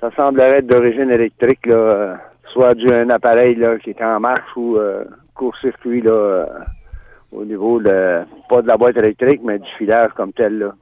Ça semblerait être d'origine électrique, là, euh, soit d'un appareil là, qui était en marche ou euh, court-circuit euh, au niveau de pas de la boîte électrique, mais du filage comme tel. Là.